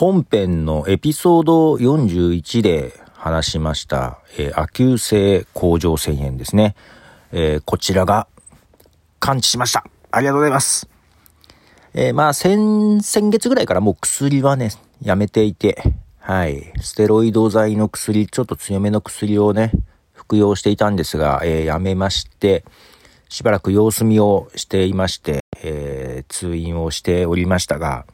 本編のエピソード41で話しました、えー、亜急性甲状腺炎ですね。えー、こちらが完治しました。ありがとうございます。えー、まあ、先、先月ぐらいからもう薬はね、やめていて、はい。ステロイド剤の薬、ちょっと強めの薬をね、服用していたんですが、えー、やめまして、しばらく様子見をしていまして、えー、通院をしておりましたが、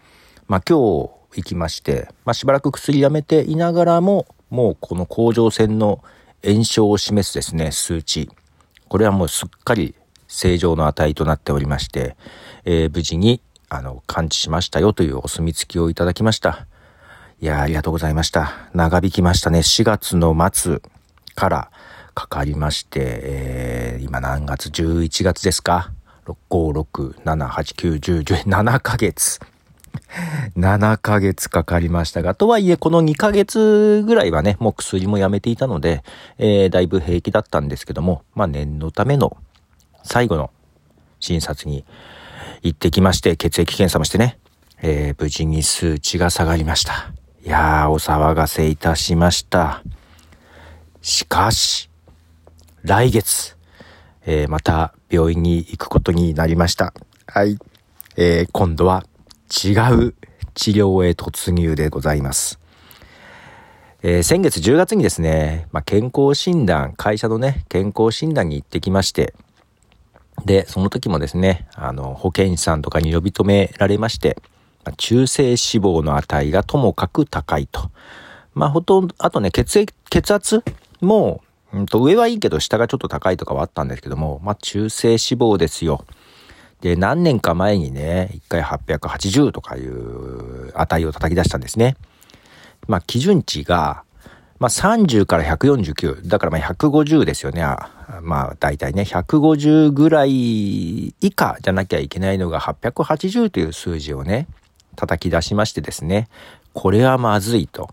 まあ今日行きまして、まあしばらく薬やめていながらも、もうこの甲状腺の炎症を示すですね、数値。これはもうすっかり正常の値となっておりまして、えー、無事に、あの、完治しましたよというお墨付きをいただきました。いやありがとうございました。長引きましたね。4月の末からかかりまして、えー、今何月 ?11 月ですか ?6、5、6、7、8、9、10、10、7ヶ月。7ヶ月かかりましたが、とはいえこの2ヶ月ぐらいはね、もう薬もやめていたので、えー、だいぶ平気だったんですけども、まあ念のための最後の診察に行ってきまして、血液検査もしてね、えー、無事に数値が下がりました。いやー、お騒がせいたしました。しかし、来月、えー、また病院に行くことになりました。はい。えー、今度は違う治療へ突入でございます。えー、先月10月にですね、まあ、健康診断、会社のね、健康診断に行ってきまして、で、その時もですね、あの、保健師さんとかに呼び止められまして、ま中性脂肪の値がともかく高いと。まあ、ほとんど、あとね、血液、血圧も、うんと、上はいいけど下がちょっと高いとかはあったんですけども、まあ、中性脂肪ですよ。で、何年か前にね、1回880とかいう値を叩き出したんですね。まあ、基準値が、まあ、30から149。だからまあ150ですよね。まあ、大体ね、150ぐらい以下じゃなきゃいけないのが880という数字をね、叩き出しましてですね、これはまずいと。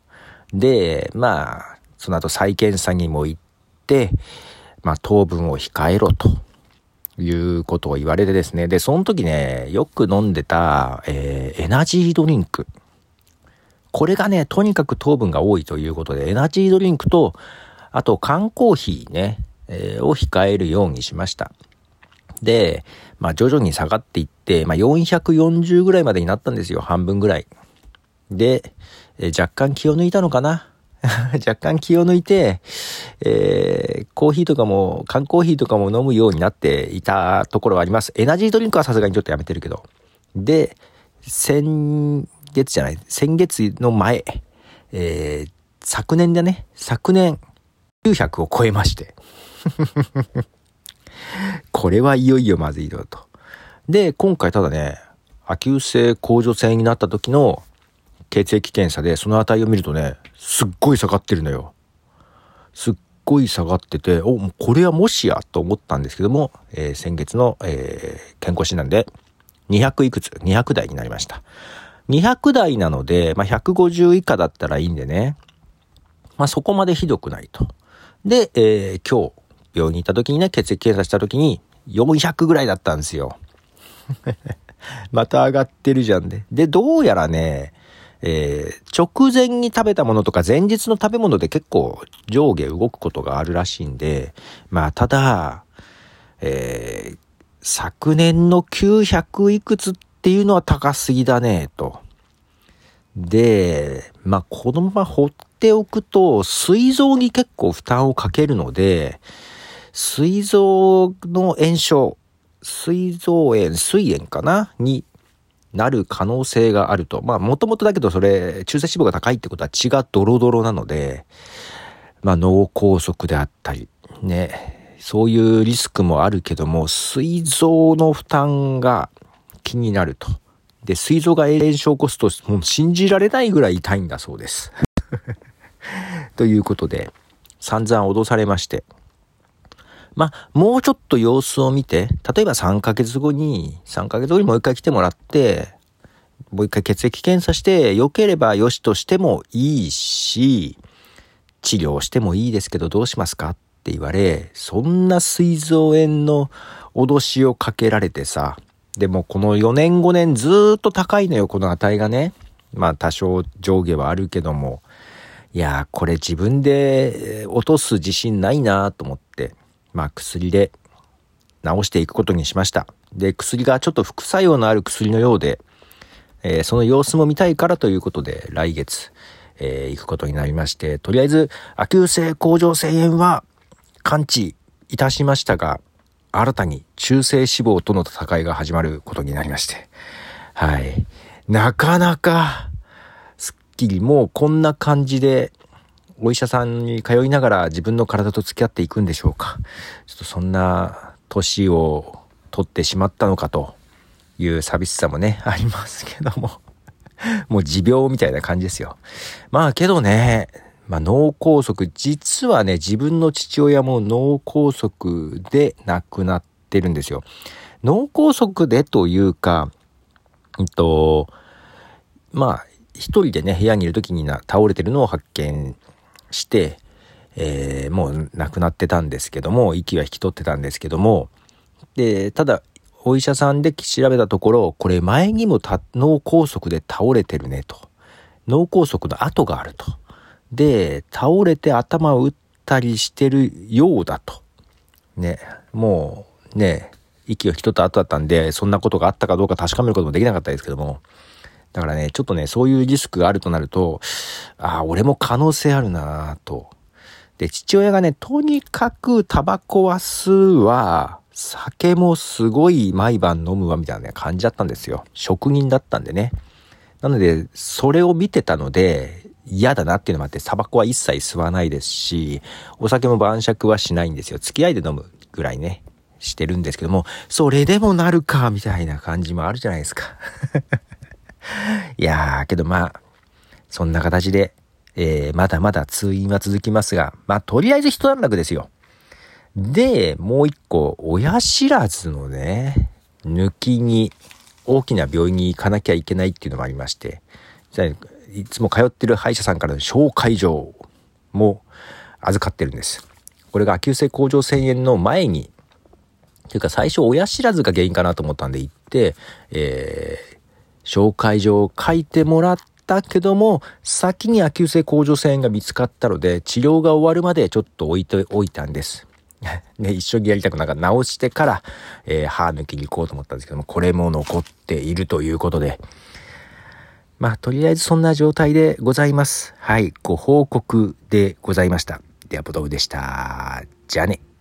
で、まあ、その後再検査にも行って、まあ、糖分を控えろと。いうことを言われてですね。で、その時ね、よく飲んでた、えー、エナジードリンク。これがね、とにかく糖分が多いということで、エナジードリンクと、あと缶コーヒーね、えー、を控えるようにしました。で、まあ徐々に下がっていって、まあ440ぐらいまでになったんですよ、半分ぐらい。で、えー、若干気を抜いたのかな 若干気を抜いて、えー、コーヒーとかも、缶コーヒーとかも飲むようになっていたところはあります。エナジードリンクはさすがにちょっとやめてるけど。で、先月じゃない、先月の前、えー、昨年だね、昨年900を超えまして。これはいよいよまずいよと。で、今回ただね、亜急性甲状腺になった時の血液検査でその値を見るとね、すっごい下がってるのよ。すっごい下がってて、お、これはもしやと思ったんですけども、えー、先月の、えー、健康診断で200いくつ、200台になりました。200台なので、まあ、150以下だったらいいんでね。まあ、そこまでひどくないと。で、えー、今日、病院に行った時にね、血液検査した時に、400ぐらいだったんですよ。また上がってるじゃんで。で、どうやらね、えー、直前に食べたものとか前日の食べ物で結構上下動くことがあるらしいんで、まあ、ただ、えー、昨年の900いくつっていうのは高すぎだね、と。で、まあ、このまま放っておくと、膵臓に結構負担をかけるので、膵臓の炎症、膵臓炎、膵炎かな？になる可能性があると。まあ、もともとだけどそれ、中性脂肪が高いってことは血がドロドロなので、まあ、脳梗塞であったり、ね、そういうリスクもあるけども、膵臓の負担が気になると。で、膵臓が炎症を起こすと、もう信じられないぐらい痛いんだそうです。ということで、散々脅されまして、まあ、もうちょっと様子を見て、例えば3ヶ月後に、3ヶ月後にもう一回来てもらって、もう一回血液検査して、良ければ良しとしてもいいし、治療してもいいですけどどうしますかって言われ、そんな膵臓炎の脅しをかけられてさ、でもこの4年5年ずっと高いのよ、この値がね。まあ多少上下はあるけども、いやーこれ自分で落とす自信ないなーと思って、まあ薬で治していくことにしました。で、薬がちょっと副作用のある薬のようで、えー、その様子も見たいからということで、来月、えー、行くことになりまして、とりあえず、亜急性甲状腺炎は完治いたしましたが、新たに中性脂肪との戦いが始まることになりまして、はい。なかなか、すっきりもうこんな感じで、お医者さんに通いながら自分の体と付き合っていくんでしょうか。ちょっとそんな年を取ってしまったのかという寂しさもね、ありますけどももう持病みたいな感じですよ。まあけどね、まあ脳梗塞、実はね、自分の父親も脳梗塞で亡くなってるんですよ。脳梗塞でというか、うんと、まあ、一人でね、部屋にいる時にな倒れてるのを発見して、えー、もう亡くなってたんですけども、息は引き取ってたんですけども、で、ただ、お医者さんで調べたところ、これ前にも脳梗塞で倒れてるねと。脳梗塞の跡があると。で、倒れて頭を打ったりしてるようだと。ね、もうね、息を引き取った後だったんで、そんなことがあったかどうか確かめることもできなかったですけども。だからね、ちょっとね、そういうリスクがあるとなると、ああ、俺も可能性あるなぁと。で、父親がね、とにかくタバコは吸うわ、酒もすごい毎晩飲むわみたいな、ね、感じだったんですよ。職人だったんでね。なので、それを見てたので、嫌だなっていうのもあって、タバコは一切吸わないですし、お酒も晩酌はしないんですよ。付き合いで飲むぐらいね、してるんですけども、それでもなるか、みたいな感じもあるじゃないですか。いやー、けどまあ、そんな形で、えー、まだまだ通院は続きますが、まあ、とりあえず一段落ですよ。で、もう一個、親知らずのね、抜きに、大きな病院に行かなきゃいけないっていうのもありまして、いつも通ってる歯医者さんからの紹介状も預かってるんです。これが急性甲状腺炎の前に、というか最初親知らずが原因かなと思ったんで行って、えー、紹介状を書いてもらったけども、先に亜急性甲状腺が見つかったので、治療が終わるまでちょっと置いておいたんです。ね、一緒にやりたくなんか直してから、えー、歯抜きに行こうと思ったんですけども、これも残っているということで、まあ、とりあえずそんな状態でございます。はい、ご報告でございました。では、ボトフでした。じゃあね。